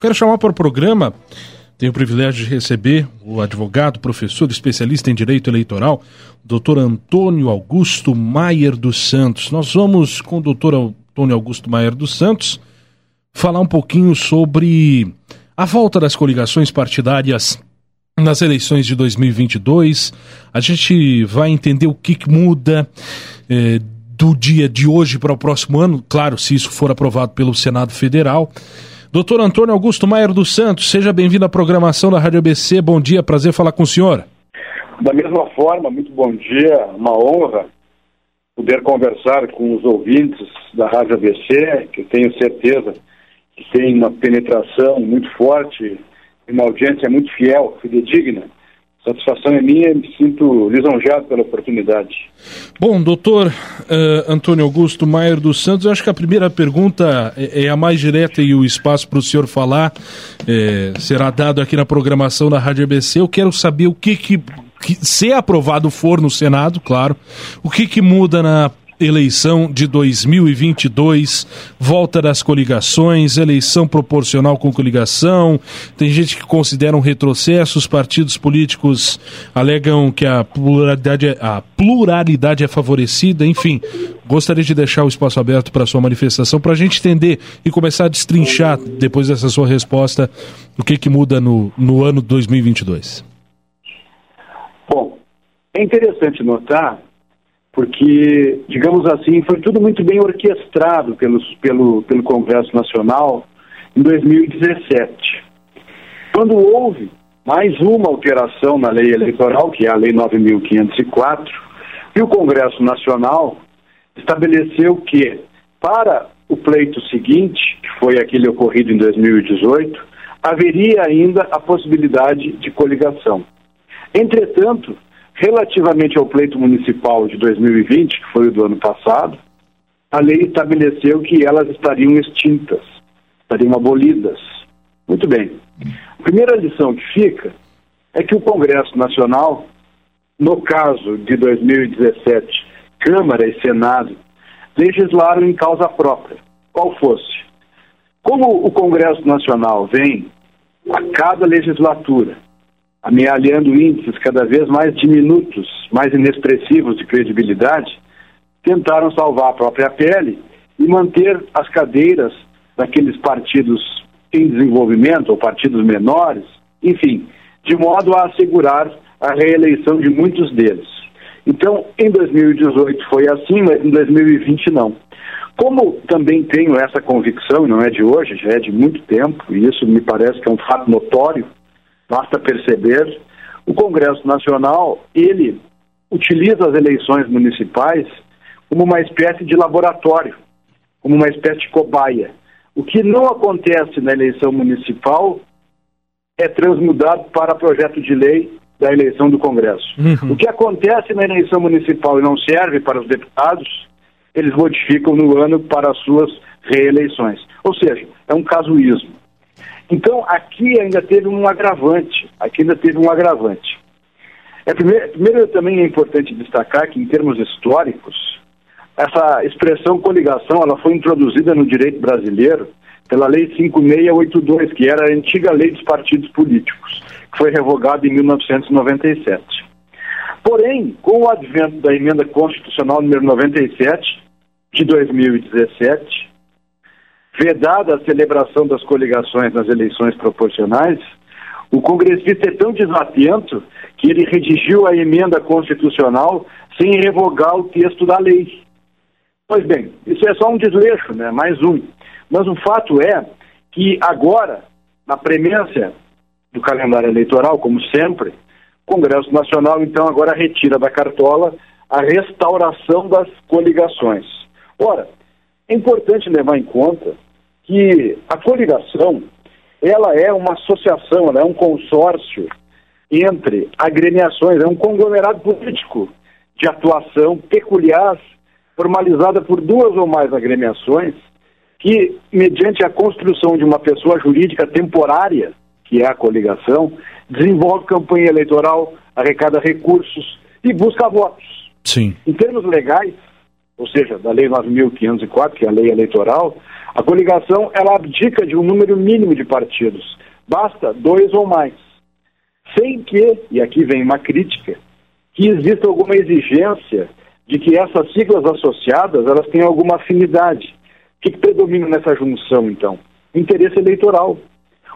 Quero chamar para o programa, tenho o privilégio de receber o advogado, professor, especialista em direito eleitoral, doutor Antônio Augusto Maier dos Santos. Nós vamos, com o doutor Antônio Augusto Maier dos Santos, falar um pouquinho sobre a volta das coligações partidárias nas eleições de 2022. A gente vai entender o que, que muda eh, do dia de hoje para o próximo ano, claro, se isso for aprovado pelo Senado Federal. Doutor Antônio Augusto Maier dos Santos, seja bem-vindo à programação da Rádio ABC. Bom dia, prazer falar com o senhor. Da mesma forma, muito bom dia, uma honra poder conversar com os ouvintes da Rádio ABC, que tenho certeza que tem uma penetração muito forte, uma audiência muito fiel, fidedigna Satisfação é minha me sinto lisonjeado pela oportunidade. Bom, doutor uh, Antônio Augusto Maier dos Santos, eu acho que a primeira pergunta é, é a mais direta e o espaço para o senhor falar é, será dado aqui na programação da Rádio ABC. Eu quero saber o que, que, que se aprovado for no Senado, claro, o que, que muda na eleição de 2022, volta das coligações, eleição proporcional com coligação. Tem gente que considera um retrocesso, os partidos políticos alegam que a pluralidade, é, a pluralidade é favorecida, enfim. Gostaria de deixar o espaço aberto para a sua manifestação, para a gente entender e começar a destrinchar, depois dessa sua resposta, o que, que muda no, no ano 2022. Bom, é interessante notar porque, digamos assim, foi tudo muito bem orquestrado pelos, pelo, pelo Congresso Nacional em 2017. Quando houve mais uma alteração na lei eleitoral, que é a Lei 9.504, e o Congresso Nacional estabeleceu que, para o pleito seguinte, que foi aquele ocorrido em 2018, haveria ainda a possibilidade de coligação. Entretanto, Relativamente ao pleito municipal de 2020, que foi o do ano passado, a lei estabeleceu que elas estariam extintas, estariam abolidas. Muito bem. A primeira lição que fica é que o Congresso Nacional, no caso de 2017, Câmara e Senado, legislaram em causa própria, qual fosse. Como o Congresso Nacional vem a cada legislatura amealhando índices cada vez mais diminutos, mais inexpressivos de credibilidade, tentaram salvar a própria pele e manter as cadeiras daqueles partidos em desenvolvimento ou partidos menores, enfim, de modo a assegurar a reeleição de muitos deles. Então, em 2018 foi assim, mas em 2020 não. Como também tenho essa convicção, não é de hoje, já é de muito tempo, e isso me parece que é um fato notório, Basta perceber, o Congresso Nacional, ele utiliza as eleições municipais como uma espécie de laboratório, como uma espécie de cobaia. O que não acontece na eleição municipal é transmudado para projeto de lei da eleição do Congresso. Uhum. O que acontece na eleição municipal e não serve para os deputados, eles modificam no ano para as suas reeleições. Ou seja, é um casuísmo. Então, aqui ainda teve um agravante, aqui ainda teve um agravante. É, primeiro, primeiro, também é importante destacar que, em termos históricos, essa expressão coligação ela foi introduzida no direito brasileiro pela Lei 5682, que era a antiga lei dos partidos políticos, que foi revogada em 1997. Porém, com o advento da emenda constitucional número 97 de 2017, vedada a celebração das coligações nas eleições proporcionais, o congressista é tão desatento que ele redigiu a emenda constitucional sem revogar o texto da lei. Pois bem, isso é só um desleixo, né? mais um. Mas o fato é que agora, na premência do calendário eleitoral, como sempre, o Congresso Nacional então agora retira da cartola a restauração das coligações. Ora, é importante levar em conta que a coligação ela é uma associação, ela é um consórcio entre agremiações, é um conglomerado político de atuação peculiar, formalizada por duas ou mais agremiações, que, mediante a construção de uma pessoa jurídica temporária, que é a coligação, desenvolve campanha eleitoral, arrecada recursos e busca votos. Sim. Em termos legais, ou seja, da Lei 9.504, que é a lei eleitoral, a coligação ela abdica de um número mínimo de partidos. Basta dois ou mais. Sem que, e aqui vem uma crítica, que exista alguma exigência de que essas siglas associadas elas tenham alguma afinidade. O que, predomina nessa junção, então? Interesse eleitoral.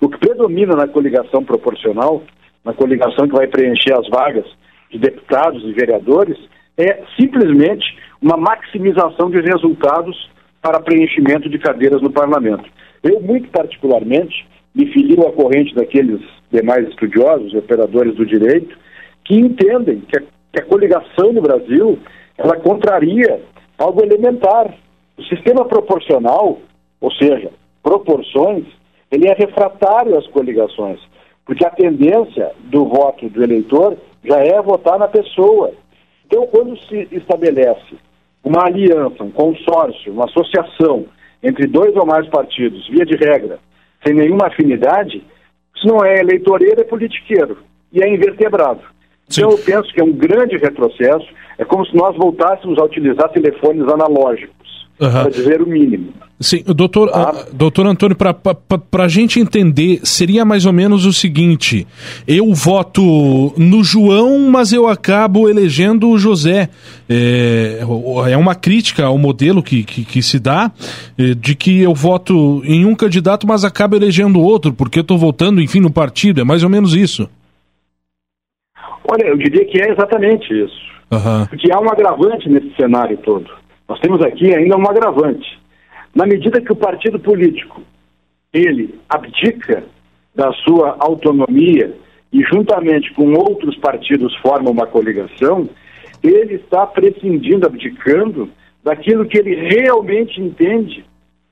O que predomina na coligação proporcional, na coligação que vai preencher as vagas de deputados e vereadores, é simplesmente uma maximização de resultados para preenchimento de cadeiras no parlamento. Eu, muito particularmente, me filio à corrente daqueles demais estudiosos operadores do direito que entendem que a, que a coligação no Brasil ela contraria algo elementar. O sistema proporcional, ou seja, proporções, ele é refratário às coligações, porque a tendência do voto do eleitor já é votar na pessoa. Então, quando se estabelece uma aliança, um consórcio, uma associação entre dois ou mais partidos, via de regra, sem nenhuma afinidade, isso não é eleitoreiro, é politiqueiro e é invertebrado. Sim. Então eu penso que é um grande retrocesso, é como se nós voltássemos a utilizar telefones analógicos, uhum. para dizer o mínimo. Sim, doutor, ah. uh, doutor Antônio, para a gente entender, seria mais ou menos o seguinte: eu voto no João, mas eu acabo elegendo o José. É, é uma crítica ao modelo que, que, que se dá, é, de que eu voto em um candidato, mas acabo elegendo outro, porque estou votando, enfim, no partido. É mais ou menos isso. Olha, eu diria que é exatamente isso. Uhum. Porque há um agravante nesse cenário todo. Nós temos aqui ainda um agravante na medida que o partido político ele abdica da sua autonomia e juntamente com outros partidos forma uma coligação, ele está prescindindo, abdicando daquilo que ele realmente entende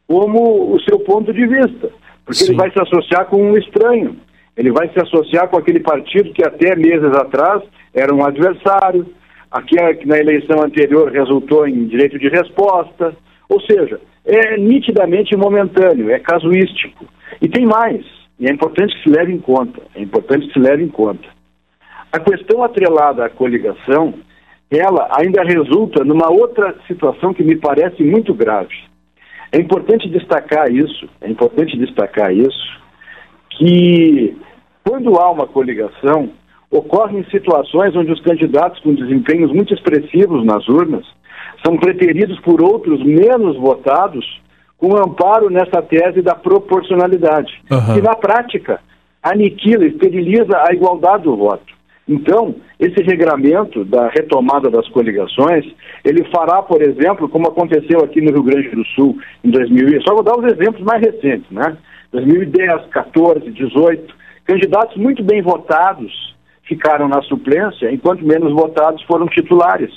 como o seu ponto de vista. Porque Sim. ele vai se associar com um estranho, ele vai se associar com aquele partido que até meses atrás era um adversário, aquele que na eleição anterior resultou em direito de resposta. Ou seja, é nitidamente momentâneo, é casuístico. E tem mais, e é importante que se leve em conta, é importante que se leve em conta. A questão atrelada à coligação, ela ainda resulta numa outra situação que me parece muito grave. É importante destacar isso, é importante destacar isso, que quando há uma coligação, ocorrem situações onde os candidatos com desempenhos muito expressivos nas urnas são preteridos por outros menos votados com amparo nessa tese da proporcionalidade, uhum. que na prática aniquila, esteriliza a igualdade do voto. Então, esse regramento da retomada das coligações, ele fará, por exemplo, como aconteceu aqui no Rio Grande do Sul em 2000, só vou dar os exemplos mais recentes, né? 2010, 14, 18, candidatos muito bem votados ficaram na suplência, enquanto menos votados foram titulares.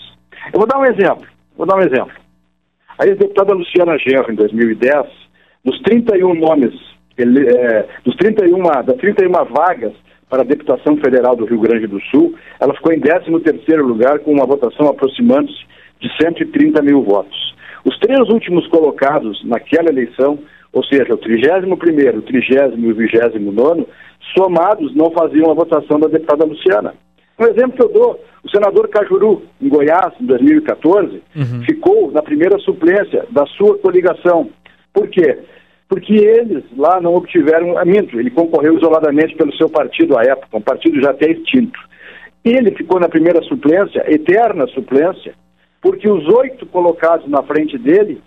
Eu vou dar um exemplo. Vou dar um exemplo. A ex-deputada Luciana Genro, em 2010, dos 31 nomes, ele, é, dos 31, das 31 vagas para a deputação federal do Rio Grande do Sul, ela ficou em 13º lugar com uma votação aproximando-se de 130 mil votos. Os três últimos colocados naquela eleição, ou seja, o 31º, o 30 e o 29 somados não faziam a votação da deputada Luciana. Um exemplo que eu dou, o senador Cajuru, em Goiás, em 2014, uhum. ficou na primeira suplência da sua coligação. Por quê? Porque eles lá não obtiveram, minto, ele concorreu isoladamente pelo seu partido à época, um partido já até extinto. Ele ficou na primeira suplência, eterna suplência, porque os oito colocados na frente dele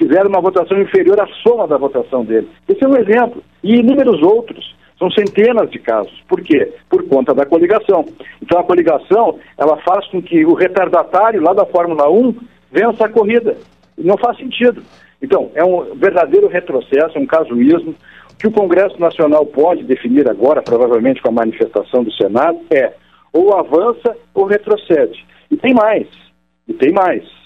fizeram uma votação inferior à soma da votação dele. Esse é um exemplo. E inúmeros outros. São centenas de casos. Por quê? Por conta da coligação. Então a coligação, ela faz com que o retardatário lá da Fórmula 1 vença a corrida. Não faz sentido. Então, é um verdadeiro retrocesso, um casuísmo. O que o Congresso Nacional pode definir agora, provavelmente com a manifestação do Senado, é ou avança ou retrocede. E tem mais. E tem mais.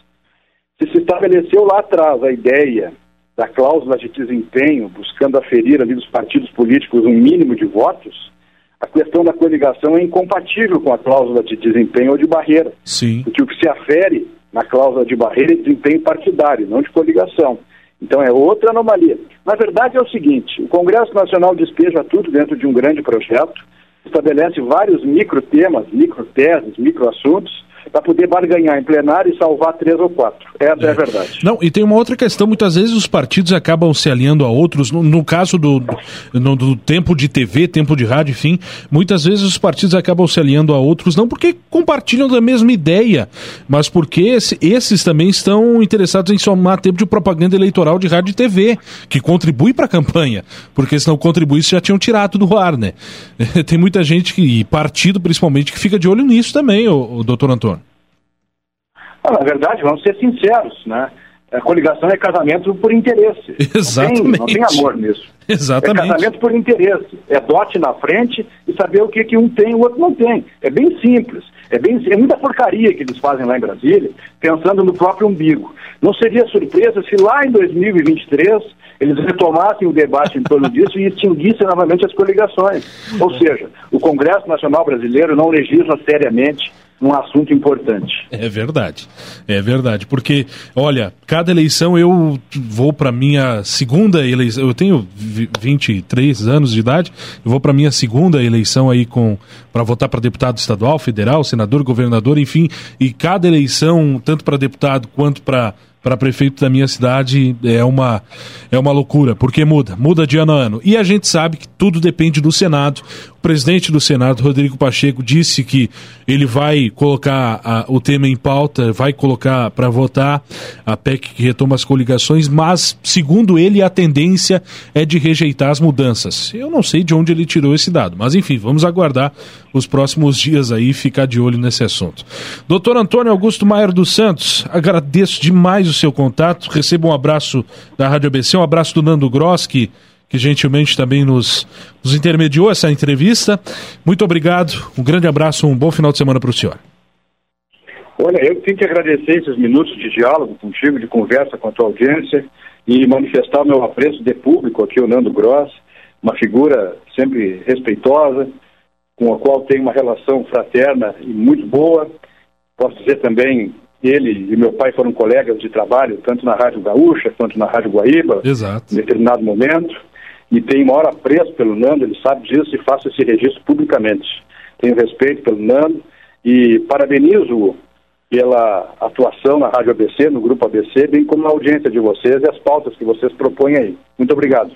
Se se estabeleceu lá atrás a ideia da cláusula de desempenho, buscando aferir ali dos partidos políticos um mínimo de votos, a questão da coligação é incompatível com a cláusula de desempenho ou de barreira. Sim. Porque o que se afere na cláusula de barreira é desempenho partidário, não de coligação. Então é outra anomalia. Na verdade é o seguinte, o Congresso Nacional despeja tudo dentro de um grande projeto, estabelece vários micro temas, micro teses, micro assuntos, para poder barganhar em plenário e salvar três ou quatro. Essa é. é. a verdade. Não, e tem uma outra questão, muitas vezes os partidos acabam se alinhando a outros, no, no caso do, no, do tempo de TV, tempo de rádio, enfim, muitas vezes os partidos acabam se alinhando a outros, não porque compartilham da mesma ideia, mas porque esse, esses também estão interessados em somar tempo de propaganda eleitoral de rádio e TV, que contribui para a campanha, porque se não contribuísse já tinham tirado do ar, né? Tem muita gente, que, e partido principalmente, que fica de olho nisso também, o, o doutor Antônio. Na verdade, vamos ser sinceros, né? A coligação é casamento por interesse. Exatamente. Não tem, não tem amor nisso. Exatamente. É casamento por interesse. É dote na frente e saber o que, que um tem e o outro não tem. É bem simples. É, bem, é muita porcaria que eles fazem lá em Brasília, pensando no próprio umbigo. Não seria surpresa se lá em 2023 eles retomassem o debate em torno disso e extinguissem novamente as coligações. Ou seja, o Congresso Nacional Brasileiro não legisla seriamente um assunto importante. É verdade, é verdade, porque, olha, cada eleição eu vou para minha segunda eleição, eu tenho 23 anos de idade, eu vou para minha segunda eleição aí com para votar para deputado estadual, federal, senador, governador, enfim, e cada eleição, tanto para deputado quanto para para prefeito da minha cidade é uma, é uma loucura, porque muda, muda de ano a ano. E a gente sabe que tudo depende do Senado. Presidente do Senado, Rodrigo Pacheco, disse que ele vai colocar a, o tema em pauta, vai colocar para votar a PEC que retoma as coligações, mas, segundo ele, a tendência é de rejeitar as mudanças. Eu não sei de onde ele tirou esse dado, mas enfim, vamos aguardar os próximos dias aí e ficar de olho nesse assunto. Doutor Antônio Augusto Maier dos Santos, agradeço demais o seu contato. Receba um abraço da Rádio ABC, um abraço do Nando Gross, que, que gentilmente também nos, nos intermediou essa entrevista. Muito obrigado, um grande abraço, um bom final de semana para o senhor. Olha, eu tenho que agradecer esses minutos de diálogo contigo, de conversa com a tua audiência e manifestar o meu apreço de público aqui, o Nando Gross, uma figura sempre respeitosa, com a qual tenho uma relação fraterna e muito boa. Posso dizer também ele e meu pai foram colegas de trabalho, tanto na Rádio Gaúcha quanto na Rádio Guaíba, Exato. em determinado momento, e tenho maior apreço pelo Nando, ele sabe disso e faço esse registro publicamente. Tenho respeito pelo Nando e parabenizo pela atuação na Rádio ABC, no Grupo ABC, bem como a audiência de vocês e as pautas que vocês propõem aí. Muito obrigado.